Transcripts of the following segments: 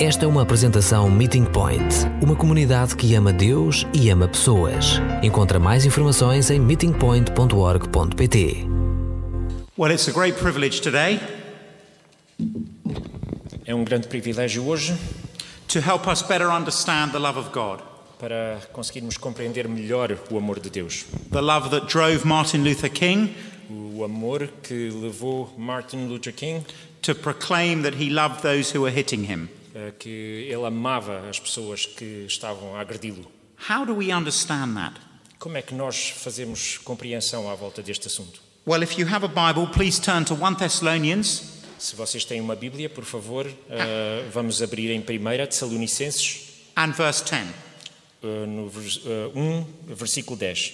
Esta é uma apresentação Meeting Point, uma comunidade que ama Deus e ama pessoas. Encontra mais informações em meetingpoint.org.pt. Well, it's a great privilege today É um grande privilégio hoje to help us better understand the love of God, para conseguirmos compreender melhor o amor de Deus. the love that drove Martin Luther King O amor que levou Martin Luther King to proclaim that he loved those who were hitting him. A que ele amava as pessoas que estavam a agredi-lo. How do we understand that? Como é que nós fazemos compreensão à volta deste assunto? Well, if you have a Bible, please turn to 1 Thessalonians Se vocês têm uma Bíblia, por favor, eh, vamos abrir em 1 Tessalonicenses and verse 10. eh, no eh, 1, versículo 10.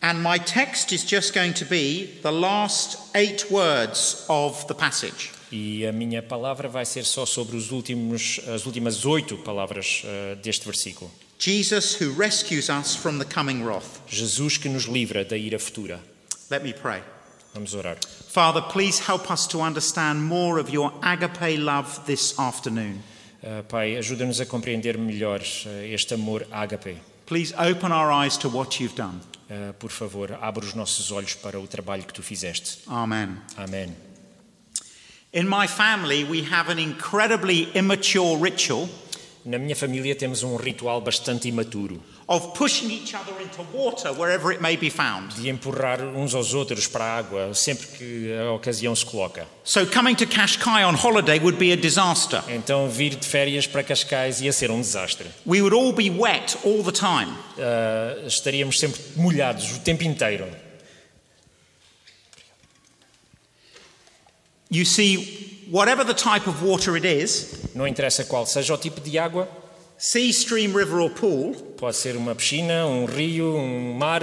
And my text is just going to be the last eight words of the passage. E a minha palavra vai ser só sobre os últimos, as últimas oito palavras eh, deste versículo. Jesus, who rescues us from the coming wrath. Jesus que nos livra da ira futura. Let me pray. Vamos orar. Father, please help us to understand more of your agape love this afternoon. Uh, Pai, ajuda-nos a compreender melhor uh, este amor ágape. Please open our eyes to what you've done. Uh, por favor, abre os nossos olhos para o trabalho que tu fizeste. Amen. Amém. In my family, we have an incredibly immature ritual Na minha família temos um ritual bastante imaturo of pushing each other into water wherever it may be found. de empurrar uns aos outros para a água sempre que a ocasião se coloca. So coming to Kashkai on holiday would be a disaster. Então, vir de férias para Cascais ia ser um desastre. We would all be wet all the time. Uh, estaríamos sempre molhados o tempo inteiro. You see, whatever the type of water it is Não interessa qual seja o tipo de água, sea, stream, river, or pool pode ser uma piscina, um rio, um mar.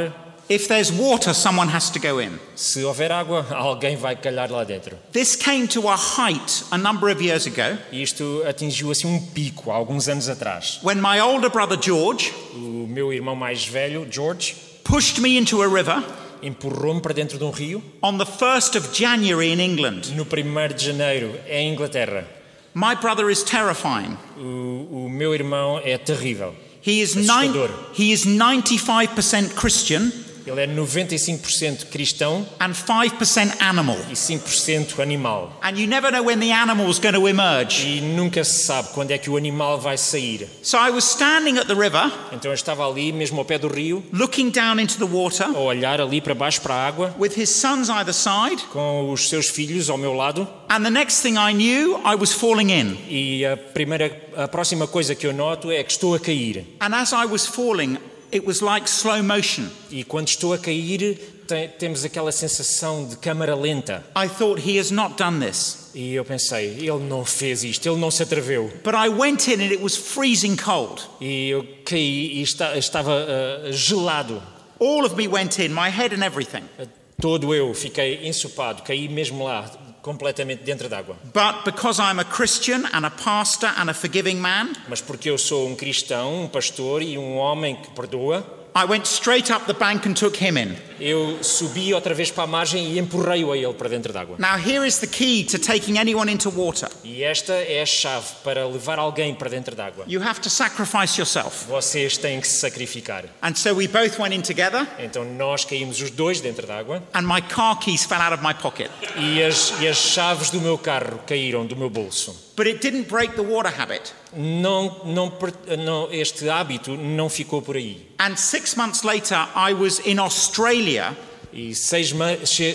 if there's water, someone has to go in. Se houver água, alguém vai calhar lá dentro. This came to a height a number of years ago isto atingiu assim um pico há alguns anos atrás. when my older brother George O meu irmão mais velho, George, pushed me into a river empurrou-me para dentro de um rio on the 1st of January in England. no 1 de janeiro, em Inglaterra. My brother is terrifying. O, o meu irmão é terrível. He is, nine, he is 95% Christian Ele é 95% cristão and 5% animal. e 5% animal. And you never know when the animal's going to emerge. E nunca se sabe quando é que o animal vai sair. So I was standing at the river, Então eu estava ali, mesmo ao pé do rio, looking down into the water, a olhar ali para baixo para a água, with his sons either side, com os seus filhos ao meu lado. and the next thing I knew, I was falling in. E a primeira, a próxima coisa que eu noto é que estou a cair. And as I was falling, it was like slow motion. E quando estou a cair, te- temos aquela sensação de câmara lenta. I thought, he has not done this. E eu pensei, ele não fez isto, ele não se atreveu. But I went in and it was freezing cold. E eu caí e esta- estava ah, gelado. All of me went in, my head and everything. Todo eu fiquei ensopado, caí mesmo lá, completamente dentro d'água. But because I'm a Christian and a pastor and a forgiving man, Mas porque eu sou um cristão, um pastor e um homem que perdoa, I went straight up the bank and took him in. eu subi outra vez para a margem e empurrei-o a ele para dentro d'água. Now, here is the key to taking anyone into water E esta é a chave para levar alguém para dentro d'água. you have to sacrifice yourself. Vocês têm que se sacrificar. And so we both went in together, Então nós caímos os dois dentro d'água and my car keys fell out of my pocket. e as, e as chaves do meu carro caíram do meu bolso. But it didn't break the water habit. Não, não, não, este hábito não ficou por aí. And six months later, I was in Australia E seis,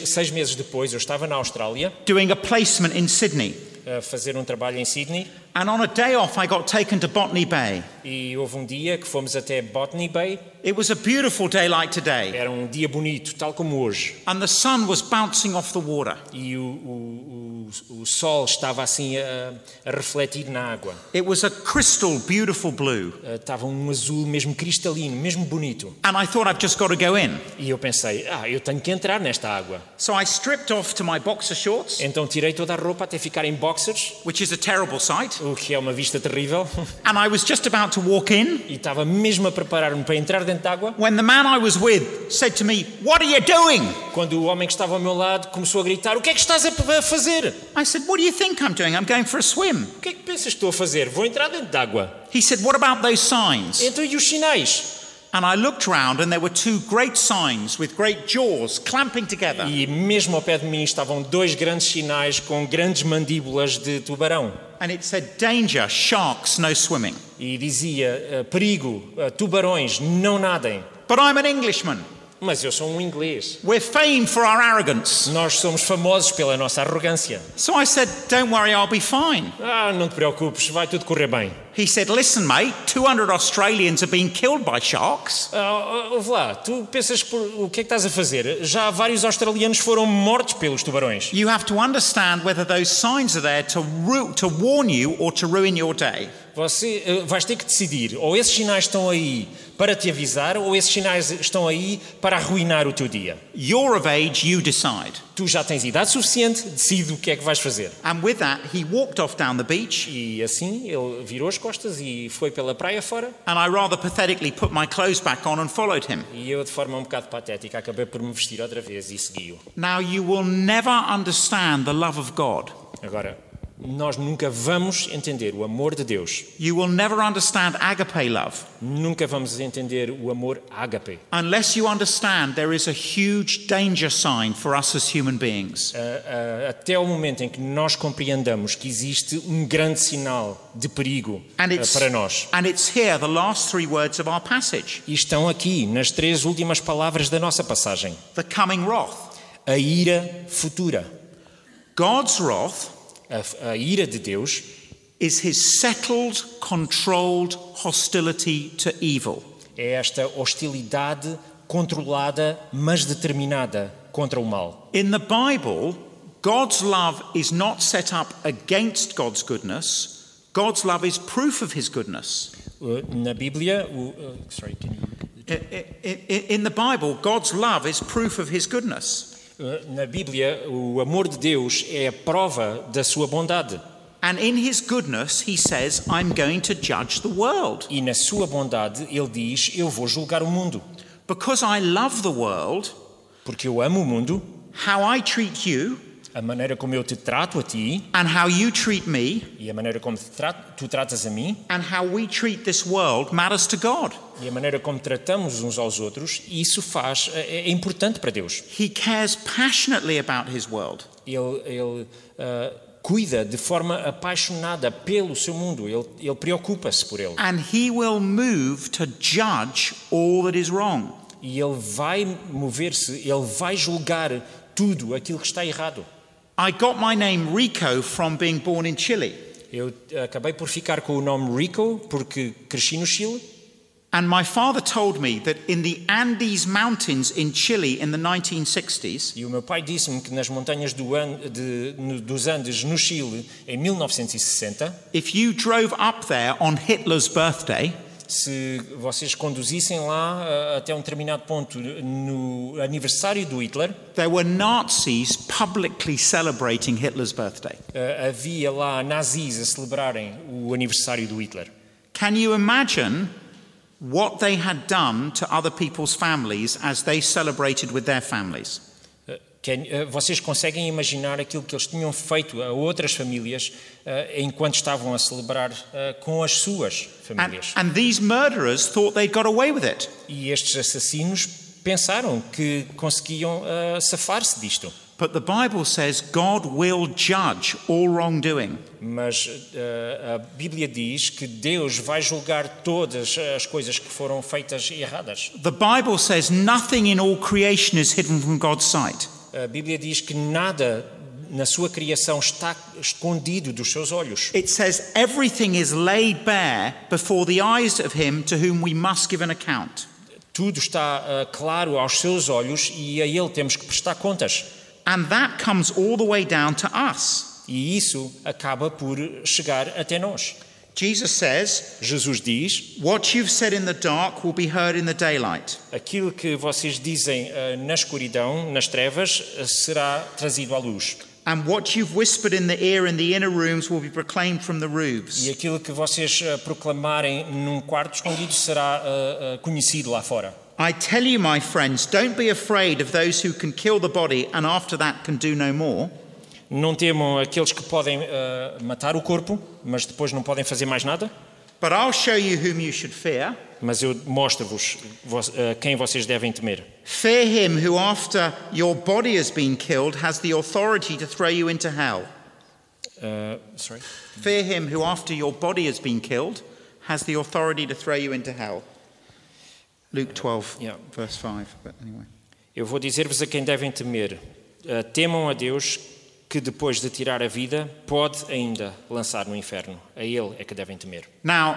seis meses depois eu estava na Austrália doing a placement in Sydney. a fazer um trabalho em Sydney And on a day off, I got taken to Botany Bay. e houve um dia que fomos até Botany Bay. It was a beautiful day like today, Era um dia bonito, tal como hoje. and the sun was bouncing off the water. E o, o, o, o sol estava assim a, a refletir na água. It was a crystal beautiful blue. Eh, Estava um azul mesmo cristalino, mesmo bonito. And I thought I've just got to go in. E eu pensei, ah, eu tenho que entrar nesta água. So I stripped off to my boxer shorts, Então tirei toda a roupa até ficar em boxers, which is a terrible sight, o que é uma vista terrível. and I was just about to walk in E estava mesmo a preparar-me para entrar dentro de água, when the man I was with said to me, What are you doing? quando o homem que estava ao meu lado começou a gritar: O que é que estás a fazer? I said, What do you think I'm doing? I'm going for a swim. O que é que pensas que estou a fazer? Vou entrar dentro d'água. He said, What about those signs? Então e os sinais? And I looked round and there were two great signs with great jaws clamping together. E mesmo ao pé de mim estavam dois grandes sinais com grandes mandíbulas de tubarão. And it said, Danger, sharks, no swimming. E dizia, eh, perigo, eh, tubarões, não nadem. But I'm an Englishman. Mas eu sou um inglês. We're famed for our arrogance. Nós somos famosos pela nossa arrogância. So I said, Don't worry, I'll be fine. Ah, não te preocupes, vai tudo correr bem. He said, Listen, mate, 200 Australians have been killed by sharks. Ah, ouve lá, tu pensas por, o que é que estás a fazer? Já vários australianos foram mortos pelos tubarões. You have to understand whether those signs are there to, to warn you or to ruin your day. Você eh, vais ter que decidir, ou esses sinais estão aí para te avisar, ou esses sinais estão aí para arruinar o teu dia. You're of age, you decide. Tu já tens idade suficiente, decide o que é que vais fazer. And with that, he walked off down the beach, E assim ele virou as costas e foi pela praia fora. and I rather pathetically put my clothes back on and followed him. E eu, de forma um bocado patética, acabei por me vestir outra vez e segui-o. Now, you will never understand the love of God. Agora, nós nunca vamos entender o amor de Deus. You will never understand agape love Nunca vamos entender o amor ágape. unless you understand there is a huge danger sign for us as human beings. Ah, ah, até ao momento em que nós compreendamos que existe um grande sinal de perigo And it's, para nós. and it's here, the last three words of our passage E estão aqui, nas três últimas palavras da nossa passagem. the coming wrath. A ira futura. God's wrath A, a ira de Deus is his settled, controlled hostility to evil. é esta hostilidade controlada, mas determinada contra o mal. In the Bible, God's love is not set up against God's goodness. God's love is proof of his goodness. Uh, Na Bíblia, uh, sorry, can you- In the Bible, God's love is proof of his goodness. Na Bíblia, o amor de Deus é a prova da sua bondade. And in his goodness, he says, I'm going to judge the world. E na sua bondade, ele diz: Eu vou julgar o mundo. Because I love the world, Porque eu amo o mundo, how I treat you a maneira como eu te trato a ti and how you treat me e a maneira como tra- tu tratas a mim and how we treat this world matters to God. e a maneira como tratamos uns aos outros, isso faz é, é importante para Deus. He cares passionately about his world. Ele, ele ah, cuida de forma apaixonada pelo seu mundo, ele, ele preocupa-se por ele. And he will move to judge all that is wrong. E ele vai mover-se, ele vai julgar tudo aquilo que está errado. I got my name Rico from being born in Chile. Eu eh, acabei por ficar com o nome Rico porque cresci no Chile And my father told me that in the Andes Mountains in Chile in the 1960s, e o meu pai disse-me que nas montanhas do An- de- no- dos Andes, no Chile, em 1960, if you drove up there on Hitler's birthday, se vocês conduzissem lá ah, até um determinado ponto no aniversário do Hitler, there were Nazis publicly celebrating Hitler's birthday. ah, havia lá nazis a celebrarem o aniversário do Hitler. Can you imagine what they had done to other people's families as they celebrated with their families? Quem- ah, Vocês conseguem imaginar aquilo que eles tinham feito a outras famílias ah, enquanto estavam a celebrar ah, com as suas And, famílias? and these murderers thought they'd got away with it. E estes assassinos pensaram que conseguiam ah, safar-se disto. But the Bible says God will judge all wrongdoing. Mas ah, a Bíblia diz que Deus vai julgar todas as coisas que foram feitas erradas. The Bible says nothing in all creation is hidden from God's sight. A Bíblia diz que nada na sua criação está escondido dos seus olhos. It says everything is laid bare before the eyes of him to whom we must give an account. Tudo está ah, claro aos seus olhos e a Ele temos que prestar contas. And that comes all the way down to us. E isso acaba por chegar até nós. Jesus says, Jesus diz: What you've said in the dark will be heard in the daylight. aquilo que vocês dizem ah, na escuridão, nas trevas, ah, será trazido à luz. And what you've whispered in the ear in the inner rooms will be proclaimed from the roofs. E aquilo que vocês ah, proclamarem num quarto escondido será conhecido lá fora. I tell you, my friends, don't be afraid of those who can kill the body and after that can do no more. Não temam aqueles que podem ah, matar o corpo, mas depois não podem fazer mais nada. But I'll show you whom you should fear. Mas eu mostro-vos vo- ah, quem vocês devem temer. Fear him who, after your body has been killed, has the authority to throw you into hell. Ah, sorry. Fear him who, after your body has been killed, has the authority to throw you into hell. Luke 12, Yeah. verse 5. But anyway. Eu vou dizer-vos a quem devem temer. Temam a Deus que depois de tirar a vida pode ainda lançar no inferno. A Ele é que devem temer. Now,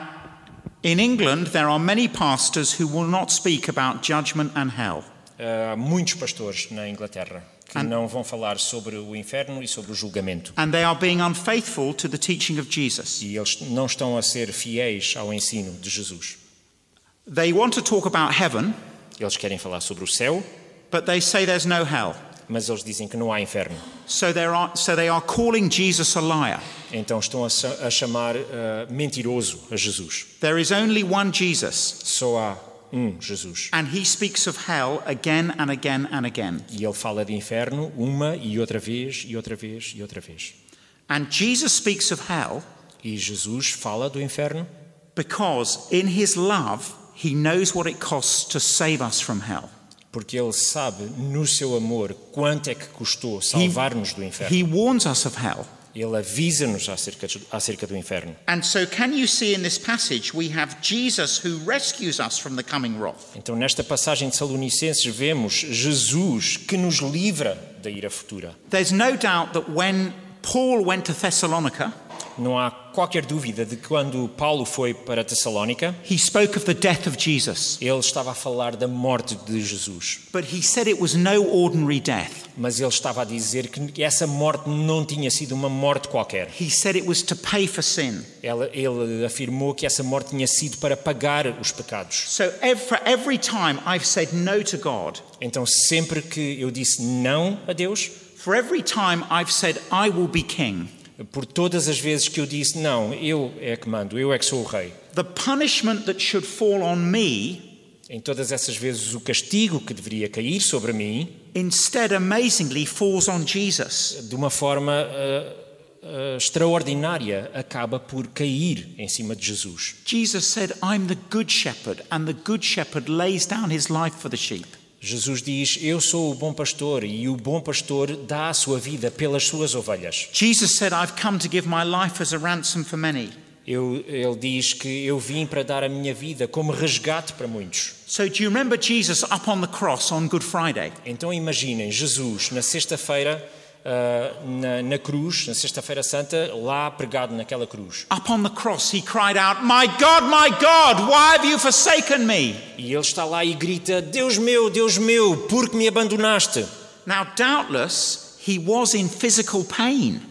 in England, there are many pastors who will not speak about judgment and hell. Há muitos pastores na Inglaterra que não vão falar sobre o inferno e sobre o julgamento. And they are being unfaithful to the teaching of Jesus. E eles não estão a ser fiéis ao ensino de Jesus. They want to talk about heaven, Eles querem falar sobre o céu, but they say there's no hell. Mas eles dizem que não há inferno. So, are, so they are calling Jesus a liar. Então estão a, a chamar ah, mentiroso a Jesus. There is only one Jesus, Só há um Jesus. and he speaks of hell again and again and again. E ele fala de inferno uma e outra vez, e outra vez, e outra vez. And Jesus speaks of hell E Jesus fala do inferno because, in his love, he knows what it costs to save us from hell. Porque ele sabe, no seu amor, quanto é que custou salvar-nos do inferno. He warns us of hell. Ele avisa-nos acerca, acerca do inferno. And so, can you see in this passage, we have Jesus who rescues us from the coming wrath. Então, nesta passagem de Salonicenses, vemos Jesus que nos livra da ira futura. There's no doubt that when Paul went to Thessalonica, Não há qualquer dúvida de que quando Paulo foi para Tessalónica, he spoke of the death of Jesus. ele estava a falar da morte de Jesus. But he said it was no ordinary death. Mas ele estava a dizer que essa morte não tinha sido uma morte qualquer. He said it was to pay for sin. Ela- ele afirmou que essa morte tinha sido para pagar os pecados. So, for every time I've said no to God, Então, sempre que eu disse não a Deus, for every time I've said I will be king, por todas as vezes que eu disse não, eu é que mando, eu é que sou o rei, the punishment that should fall on me em todas essas vezes o castigo que deveria cair sobre mim, instead amazingly falls on Jesus. de uma forma ah, ah, extraordinária, acaba por cair em cima de Jesus. Jesus said, I'm the good shepherd, and the good shepherd lays down his life for the sheep. Jesus diz: Eu sou o bom pastor e o bom pastor dá a sua vida pelas suas ovelhas. Jesus said, I've come to give my life as a ransom for many. Eu, ele diz que eu vim para dar a minha vida como resgate para muitos. So, do you remember Jesus up on the cross on Good Friday? Então imaginem Jesus na sexta-feira, na, na cruz, na sexta-feira santa, lá pregado naquela cruz. Up on the cross, he cried out, My God, my God, why have you forsaken me? E ele está lá e grita: Deus meu, Deus meu, por que me abandonaste? Now, doubtless, he was in physical pain.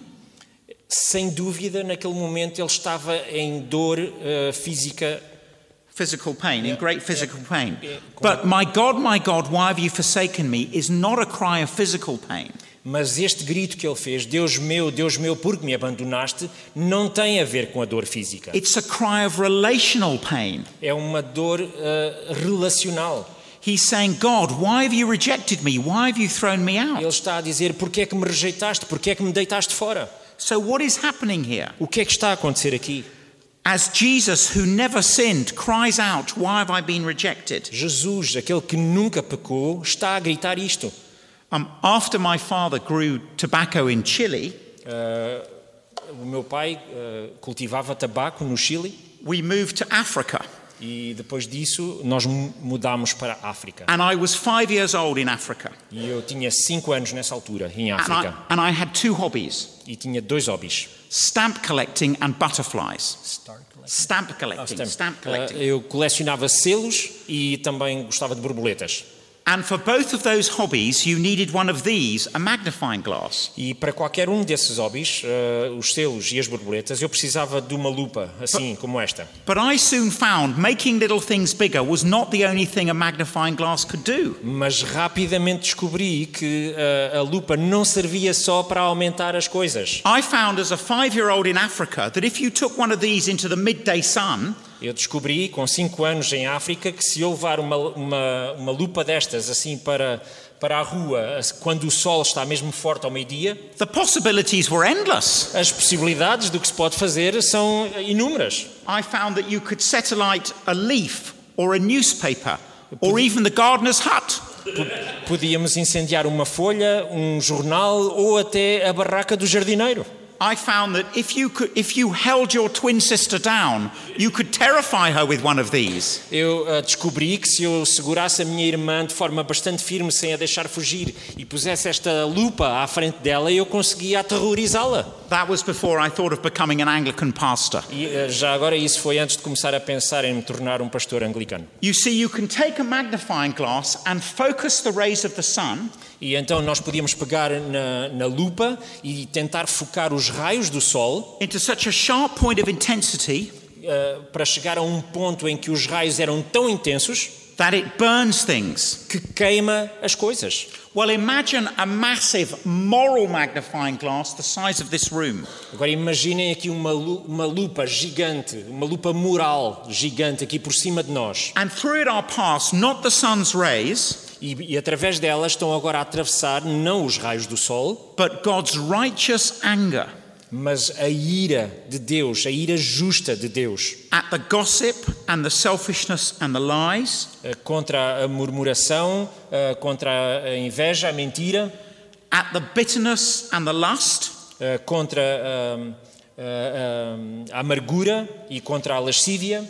Sem dúvida, naquele momento ele estava em dor ah, física. Physical pain, in great physical pain. But, My God, my God, why have you forsaken me? is not a cry of physical pain. Mas este grito que ele fez, Deus meu, Deus meu, por que me abandonaste, não tem a ver com a dor física. It's a cry of relational pain. É uma dor ah, relacional. He's saying, God, why have you rejected me? Why have you thrown me Ele out? está a dizer: Porquê é que me rejeitaste? Porquê é que me deitaste fora? So, what is happening here? O que é que está a acontecer aqui? As Jesus, who never sinned, cries out, Why have I been rejected? Jesus, aquele que nunca pecou, está a gritar isto. Um, after my father grew tobacco in Chile, Ah, o meu pai ah, cultivava tabaco no Chile we moved to Africa. e depois disso nós mu- mudámos para a África. And I was five years old in Africa. E eu tinha cinco anos nessa altura, em And África, I, and I had two hobbies e tinha dois hobbies. stamp collecting and butterflies. Stamp collecting, stamp Ah, collecting. eu colecionava selos e também gostava de borboletas. And for both of those hobbies, you needed one of these, a magnifying glass. E para qualquer um desses hobbies, ah, os selos e as borboletas, eu precisava de uma lupa, assim como esta. But I soon found making little things bigger was not the only thing a magnifying glass could do. Mas rapidamente descobri que ah, a lupa não servia só para aumentar as coisas. I found as a five year old in Africa that if you took one of these into the midday sun, Eu descobri, com 5 anos em África, que se eu levar uma, uma, uma lupa destas assim para, para a rua quando o sol está mesmo forte ao meio-dia, as possibilidades do que se pode fazer são inúmeras. I found that you could set alight a leaf or a newspaper or even the gardener's hut. Podíamos incendiar uma folha, um jornal ou até a barraca do jardineiro. I found that if you, could, if you held your twin sister down, you could terrify her with one of these. Eu ah, descobri que se eu segurasse a minha irmã de forma bastante firme, sem a deixar fugir, e pusesse esta lupa à frente dela, eu conseguia aterrorizá-la. That was before I thought of becoming an Anglican pastor. E ah, já agora isso foi antes de começar a pensar em me tornar um pastor anglicano. You see, you can take a magnifying glass and focus the rays of the sun E então nós podíamos pegar na, na lupa e tentar focar os raios do sol into such a sharp point of intensity ah, para chegar a um ponto em que os raios eram tão intensos that it burns things. que queima as coisas. Well, imagine a massive moral magnifying glass the size of this room. Agora imaginem aqui uma, lu- uma lupa gigante, uma lupa moral gigante aqui por cima de nós. And through it are passed not the sun's rays, E, e através delas estão agora a atravessar não os raios do sol, but God's righteous anger mas a ira de Deus, a ira justa de Deus, at the gossip and the selfishness and the lies, eh, contra a murmuração, eh, contra a inveja, a mentira, at the bitterness and the lust, eh, contra ah, ah, ah, a amargura e contra a lascívia,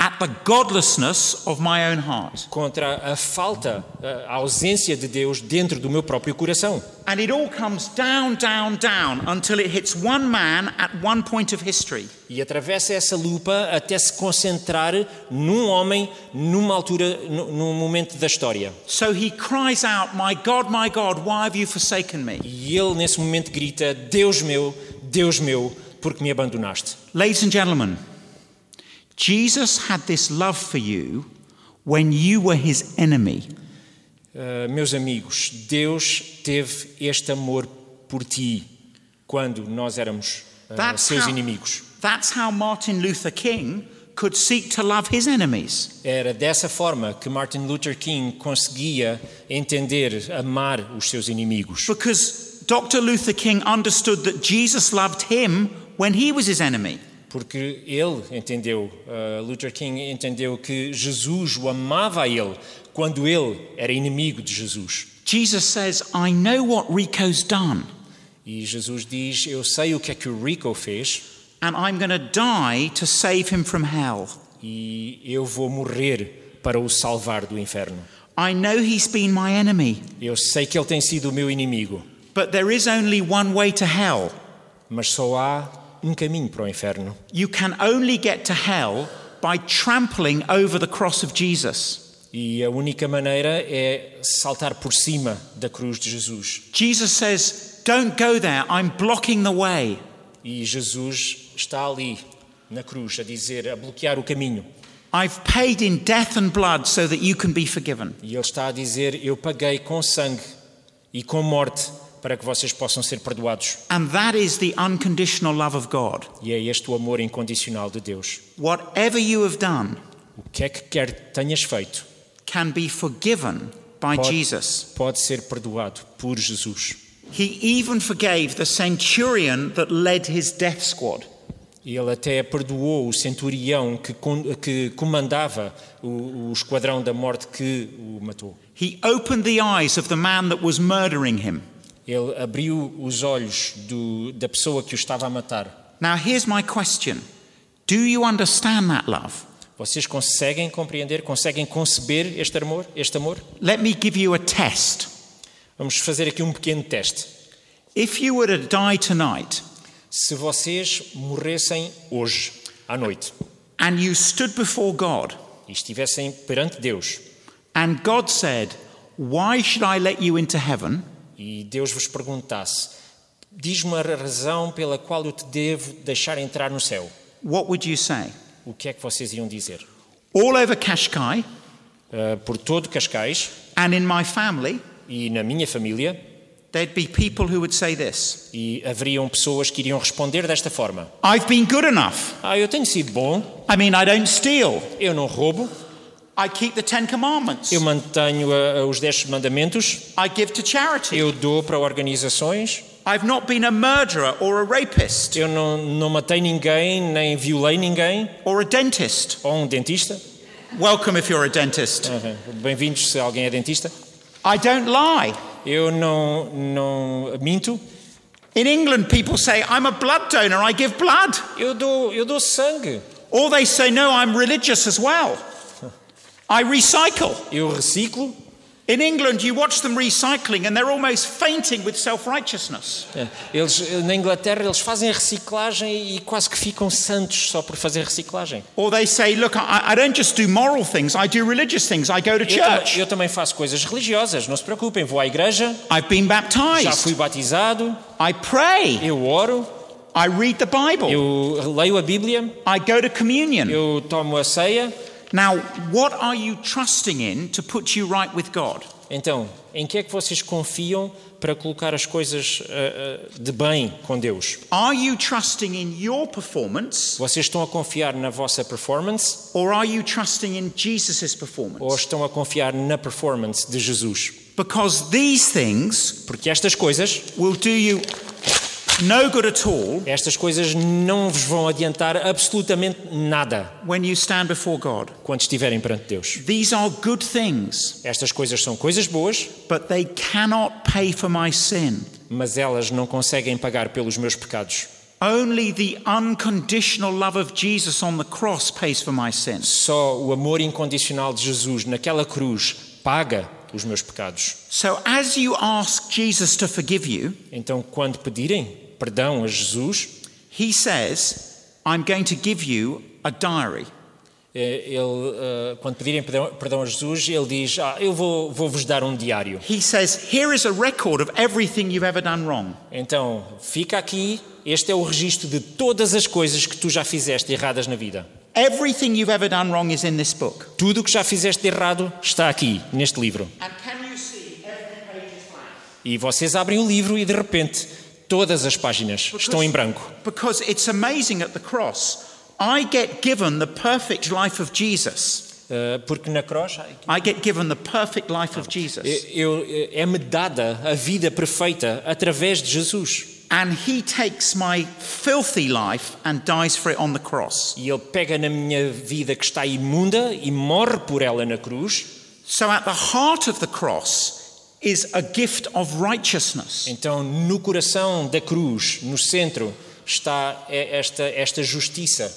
at the godlessness of my own heart. contra a falta, a ausência de Deus dentro do meu próprio coração. And it all comes down, down, down until it hits one man at one point of history. E atravessa essa lupa até se concentrar num homem, numa altura, nu- num momento da história. So he cries out, My God, my God, why have you forsaken me? E ele, nesse momento, grita: Deus meu, Deus meu, porque me abandonaste. Ladies and gentlemen, Jesus had this love for you when you were his enemy. Uh, meus amigos, Deus teve este amor por ti quando nós éramos uh, That's seus how- inimigos. That's how Martin Luther King could seek to love his enemies. Era dessa forma que Martin Luther King conseguia entender, amar os seus inimigos. Because Dr. Luther King understood that Jesus loved him when he was his enemy. Porque ele entendeu, uh, Luther King entendeu que Jesus o amava a ele quando ele era inimigo de Jesus. Jesus says, I know what Rico's done, E Jesus diz: Eu sei o que é que o Rico fez and I'm going to die to save him from hell. e eu vou morrer para o salvar do inferno. I know he's been my enemy, Eu sei que ele tem sido o meu inimigo, but there is only one way to hell. mas só há um caminho para o inferno. You can only get to hell by trampling over the cross of Jesus. E a única maneira é saltar por cima da cruz de Jesus. Jesus says, Don't go there, I'm blocking the way. E Jesus está ali na cruz a dizer, a bloquear o caminho. I've paid in death and blood so that you can be forgiven. E ele está a dizer: Eu paguei com sangue e com morte para que vocês possam ser perdoados. And that is the unconditional love of God. E é este o amor incondicional de Deus. Whatever you have done O que é que quer que tenhas feito can be forgiven by pode, Jesus. pode ser perdoado por Jesus. He even forgave the centurion that led his death squad. E ele até perdoou o centurião que, que comandava o, o esquadrão da morte que o matou. He opened the eyes of the man that was murdering him. Ele abriu os olhos do- da pessoa que o estava a matar. Now, here's my question Do you understand that love? Vocês conseguem compreender, conseguem conceber este amor? Este amor? Let me give you a test. Vamos fazer aqui um pequeno teste. If you were to die tonight Se vocês morressem hoje, à noite, and you stood before God e estivessem perante Deus, and God said, Why should I let you into heaven? E Deus vos perguntasse: Diz-me a razão pela qual eu te devo deixar entrar no céu, What would you say? o que é que vocês iam dizer? All over Kashkai Ah, por todo Cascais and in my family, e na minha família, there'd be people who would say this e haveriam pessoas que iriam responder desta forma: I've been good enough. Ah, eu tenho sido bom, I mean, I don't steal, eu não roubo, I keep the Ten Commandments. Eu mantenho ah, os dez mandamentos. I give to charity. Eu dou para organizações. I've not been a murderer or a rapist Eu não, não matei ninguém, nem violei ninguém. or a dentist. Ou um dentista. Welcome if you're a dentist. Ah, Bem-vindos se alguém é dentista. I don't lie. Eu não, não minto. In England, people say, I'm a blood donor, I give blood. Eu dou, eu dou sangue. Or they say, no, I'm religious as well. I recycle. Eu reciclo. In England, you watch them recycling and they're almost fainting with self righteousness. É, Eles, na Inglaterra eles fazem reciclagem e quase que ficam santos só por fazer reciclagem. Or they say, look, I, I don't just do moral things, I do religious things. I go to Eu, church. eu também faço coisas religiosas, não se preocupem. Vou à igreja, I've been já baptized. fui batizado, I pray. eu oro, I read the Bible. eu leio a Bíblia, I go to communion. eu tomo a ceia. Now, what are you trusting in to put you right with God? Então, em que é que vocês confiam para colocar as coisas ah, ah, de bem com Deus? Are you trusting in your performance Vocês estão a confiar na vossa performance or are you trusting in Jesus' ou performance? estão a confiar na performance de Jesus? Because these things Porque estas coisas, will do you no good at all estas coisas não vos vão adiantar absolutamente nada when you stand before God. quando estiverem perante Deus. These are good things, Estas coisas são coisas boas, but they cannot pay for my sin. mas elas não conseguem pagar pelos meus pecados. Only the unconditional love of Jesus on the cross pays for my sin. Só o amor incondicional de Jesus naquela cruz paga os meus pecados. So, as you ask Jesus to forgive you, Então, quando pedirem perdão a Jesus, he says, I'm going to give you a diary. eh, ele, eh, quando pedirem perdão, a Jesus, ele diz: ah, Eu vou, vou vos dar um diário. He says, Here is a record of everything you've ever done wrong. Então, fica aqui, este é o registro de todas as coisas que tu já fizeste erradas na vida. Everything you've ever done wrong is in this book. Tudo o que já fizeste de errado está aqui, neste livro. And can you see every page is blank? E vocês abrem o livro e de repente todas as páginas estão em branco. Because it's amazing at the cross. I get given the perfect life of Jesus. Uh, porque na cruz I get given the perfect life of Jesus. eu- eu- é-me dada a vida perfeita através de Jesus. And he takes my filthy life and dies for it on the cross. E ele pega na minha vida que está imunda e morre por ela na cruz. So at the heart of the cross is a gift of righteousness. Então, no coração da cruz, no centro, está é- esta, esta justiça.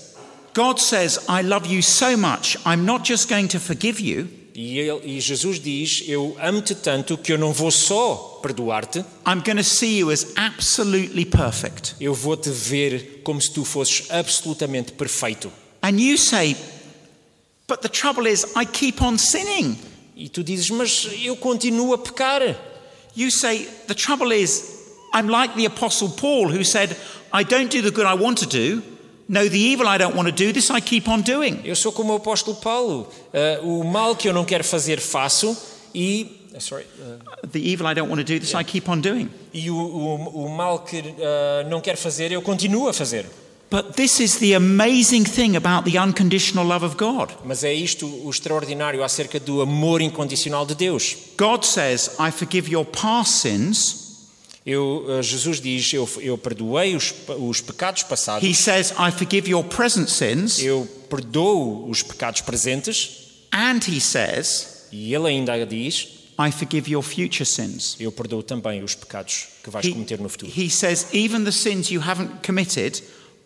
God says, I love you so much, I'm not just going to forgive you, E, ele- e Jesus diz: Eu amo-te tanto que eu não vou só perdoar-te, I'm going to see you as absolutely perfect. eu vou-te ver como se tu fosses absolutamente perfeito. And you say, But the trouble is, I keep on sinning. E tu dizes: Mas eu continuo a pecar. You say, The trouble is, I'm like the Apostle Paul who said, I don't do the good I want to do. No, the evil I don't want to do, this I keep on doing. Eu sou como o apóstolo Paulo. Ah, o mal que eu não quero fazer, faço. E, ah, sorry, ah, The evil I don't want to do, this I keep on doing. e o, o, o mal que não quero fazer, eu continuo a fazer. But this is the amazing thing about the unconditional love of God. Mas é isto o extraordinário acerca do amor incondicional de Deus. God says, I forgive your past sins. Eu, ah, Jesus diz: eu, eu perdoei os, os pecados passados, He says, I forgive your present sins. eu perdoo os pecados presentes, And he says, e Ele ainda diz: I forgive your future sins. eu perdoo também os pecados que vais He, cometer no futuro. he says, even the sins you haven't committed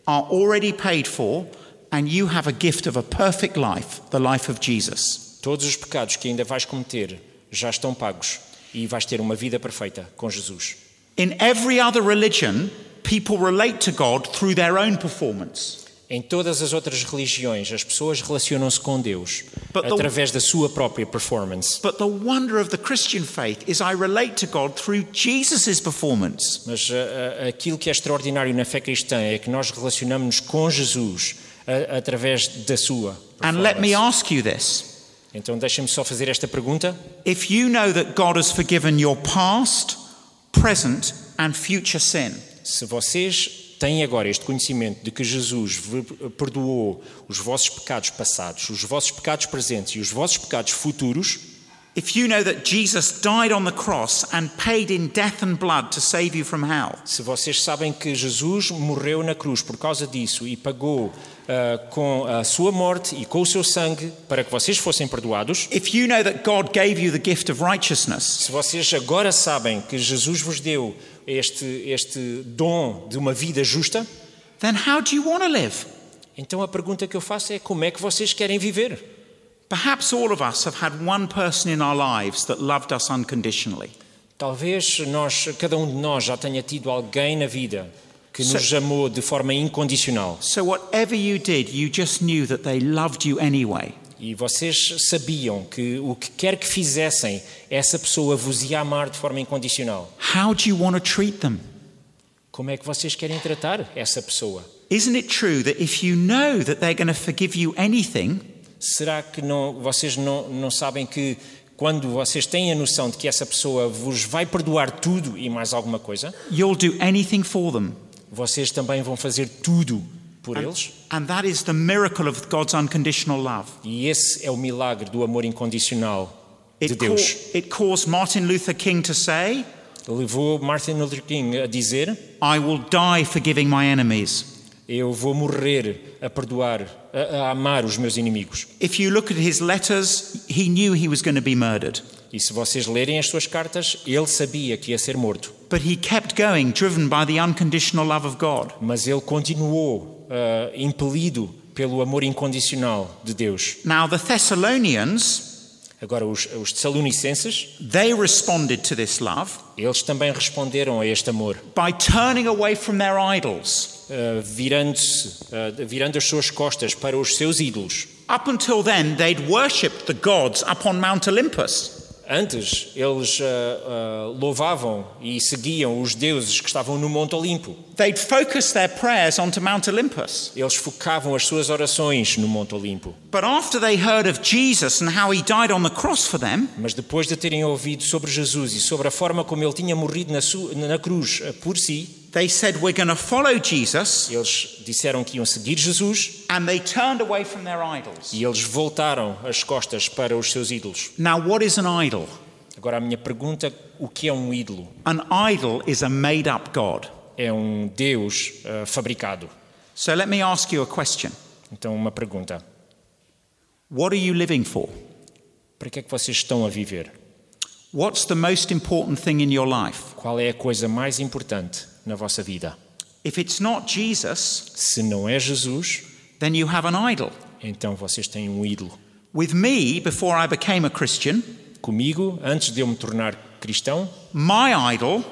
are already paid for, and you have a gift of a perfect life, the life of Jesus. Todos os pecados que ainda vais cometer já estão pagos e vais ter uma vida perfeita com Jesus. In every other religion, people relate to God through their own performance. Em todas as outras religiões, as pessoas relacionam-se com Deus But the- através da sua própria performance. But the wonder of the Christian faith is I relate to God through Jesus' performance. Mas ah, aquilo que é extraordinário na fé cristã é que nós relacionamos-nos com Jesus ah, através da sua And let me performance. ask you this Então deixem-me só fazer esta pergunta. if you know that God has forgiven your past, present, and future sin, Se vocês têm agora este conhecimento de que Jesus perdoou os vossos pecados passados, os vossos pecados presentes e os vossos pecados futuros, if you know that Jesus died on the cross and paid in death and blood to save you from hell, se vocês sabem que Jesus morreu na cruz por causa disso e pagou ah, com a sua morte e com o seu sangue para que vocês fossem perdoados, if you know that God gave you the gift of righteousness, se vocês agora sabem que Jesus vos deu este, este dom de uma vida justa, then how do you want to live? então a pergunta que eu faço é como é que vocês querem viver? Perhaps all of us have had one person in our lives that loved us unconditionally. Talvez nós, cada um de nós já tenha tido alguém na vida que Se- nos amou de forma incondicional So whatever you did, you just knew that they loved you anyway. E vocês sabiam que o que quer que fizessem, essa pessoa vos ia amar de forma incondicional. How do you want to treat them? Como é que vocês querem tratar essa pessoa? Isn't it true that if you know that they're going to forgive you anything, Será que não, vocês não, não sabem que quando vocês têm a noção de que essa pessoa vos vai perdoar tudo e mais alguma coisa, you'll do anything for them? vocês também vão fazer tudo por eles? And that is the miracle of God's unconditional love. E esse é o milagre do amor incondicional de It, Deus. it caused Martin Luther King to say, Levou Martin Luther King a dizer: I will die forgiving my enemies. Eu vou morrer a perdoar, a, a amar os meus inimigos. If you look at his letters, he knew he was going to be murdered. E se vocês lerem as suas cartas, ele sabia que ia ser morto. But he kept going, driven by the unconditional love of God. Mas ele continuou ah, impelido pelo amor incondicional de Deus. Now, the Thessalonians, Agora, os, os Tessalonicenses, they responded to this love eles também responderam a este amor, by turning away from their idols. ah, virando-se, ah, virando as suas costas para os seus ídolos. Up until then, they'd worshipped the gods up on Mount Olympus. Antes, eles ah, ah, louvavam e seguiam os deuses que estavam no Monte Olimpo. They'd focused their prayers onto Mount Olympus. Eles focavam as suas orações no Monte Olimpo. But after they heard of Jesus and how he died on the cross for them, Mas depois de terem ouvido sobre Jesus e sobre a forma como ele tinha morrido na, na cruz ah, por si, they said, We're going to follow Jesus. eles disseram que iam seguir Jesus And they turned away from their idols. e eles voltaram as costas para os seus ídolos. Now, what is an idol? Agora, a minha pergunta: o que é um ídolo? An idol is a made up God. É um Deus ah, fabricado. So let me ask you a question Então, uma pergunta: What are you living for? para que é que vocês estão a viver? What's the most important thing in your life? Qual é a coisa mais importante na vossa vida? If it's not Jesus, Se não é Jesus, then you have an idol. então vocês têm um ídolo. With me, before I became a Christian, Comigo, antes de eu me tornar cristão, my idol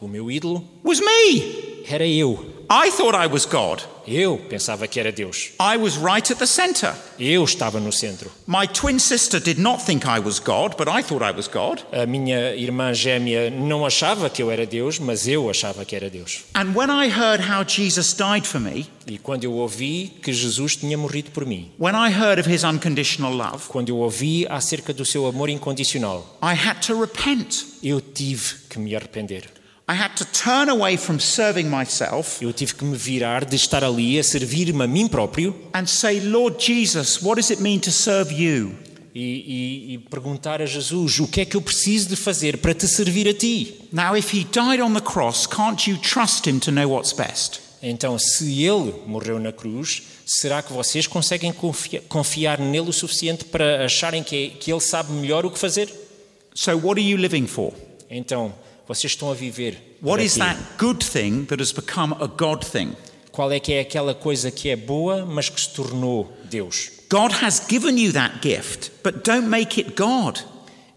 o meu ídolo was me. era eu. I thought I was God. Eu pensava que era Deus. I was right at the center. Eu estava no centro. My twin sister did not think I was God, but I thought I was God. A minha irmã gêmea não achava que eu era Deus, mas eu achava que era Deus. And when I heard how Jesus died for me, E quando eu ouvi que Jesus tinha morrido por mim, when I heard of his unconditional love, quando eu ouvi acerca do seu amor incondicional, I had to repent. eu tive que me arrepender. I had to turn away from serving myself Eu tive que me virar de estar ali a servir-me a mim próprio and say, Lord Jesus, what does it mean to serve you? e, e- e perguntar a Jesus o que é que eu preciso de fazer para te servir a ti. Now, if he died on the cross, can't you trust him to know what's best? Então, se ele morreu na cruz, será que vocês conseguem confia- confiar nele o suficiente para acharem que, que ele sabe melhor o que fazer? So, what are you living for? Então, vocês estão a viver. What is that good thing that has become a God thing? Qual é que é aquela coisa que é boa, mas que se tornou Deus? God has given you that gift, but don't make it God.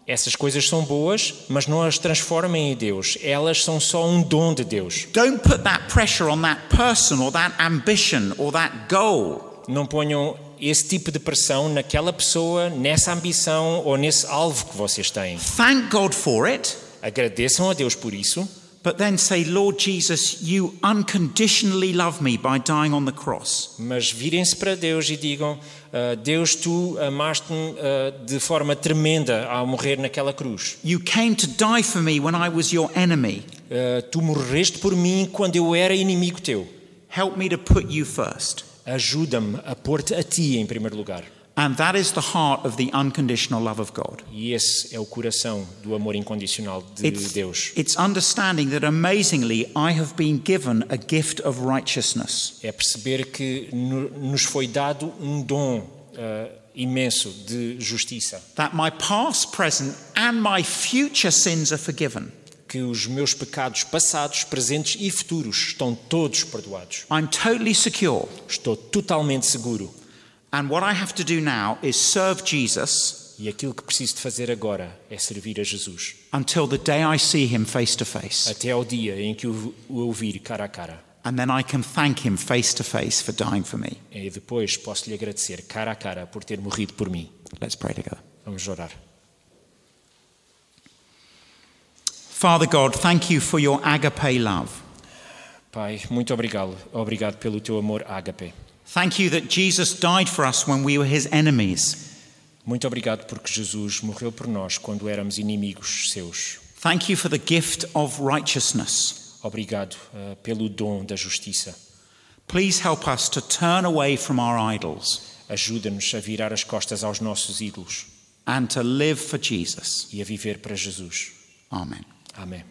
Essas coisas são boas, mas não as transformem em Deus. Elas são só um dom de Deus. Don't put that pressure on that person or that ambition or that goal. Não ponham esse tipo de pressão naquela pessoa, nessa ambição ou nesse alvo que vocês têm. Thank God for it, Agradeçam a Deus por isso, but then say, Lord Jesus, you unconditionally love me by dying on the cross. mas virem-se para Deus e digam: "Ah, Deus, tu amaste-me ah, de forma tremenda ao morrer naquela cruz. You came to die for me when I was your enemy. Ah, tu morreste por mim quando eu era inimigo teu. Help me to put you first. Ajuda-me a pôr-te a ti em primeiro lugar. And that is the heart of the unconditional love of God. E esse é o coração do amor incondicional de It's, Deus. it's understanding that amazingly I have been given a gift of righteousness. É perceber que no- nos foi dado um dom ah, imenso de justiça. That my past, present, and my future sins are forgiven. Que os meus pecados passados, presentes e futuros estão todos perdoados. I'm totally secure. Estou totalmente seguro. And what I have to do now is serve Jesus E aquilo que preciso de fazer agora é servir a Jesus. until the day I see him face to face. Até ao dia em que o o ouvir cara a cara. And then I can thank him face to face for dying for me. E depois posso lhe agradecer cara a cara por ter morrido por mim. Let's pray together. Vamos orar. Father God, thank you for your agape love. Pai, muito obrigado. Obrigado pelo teu amor ágape. Thank you that Jesus died for us when we were his enemies. Muito obrigado porque Jesus morreu por nós quando éramos inimigos seus. Thank you for the gift of righteousness. Obrigado eh, pelo dom da justiça. Please help us to turn away from our idols Ajuda-nos a virar as costas aos nossos ídolos and to live for Jesus. e a viver para Jesus. Amen. Amém.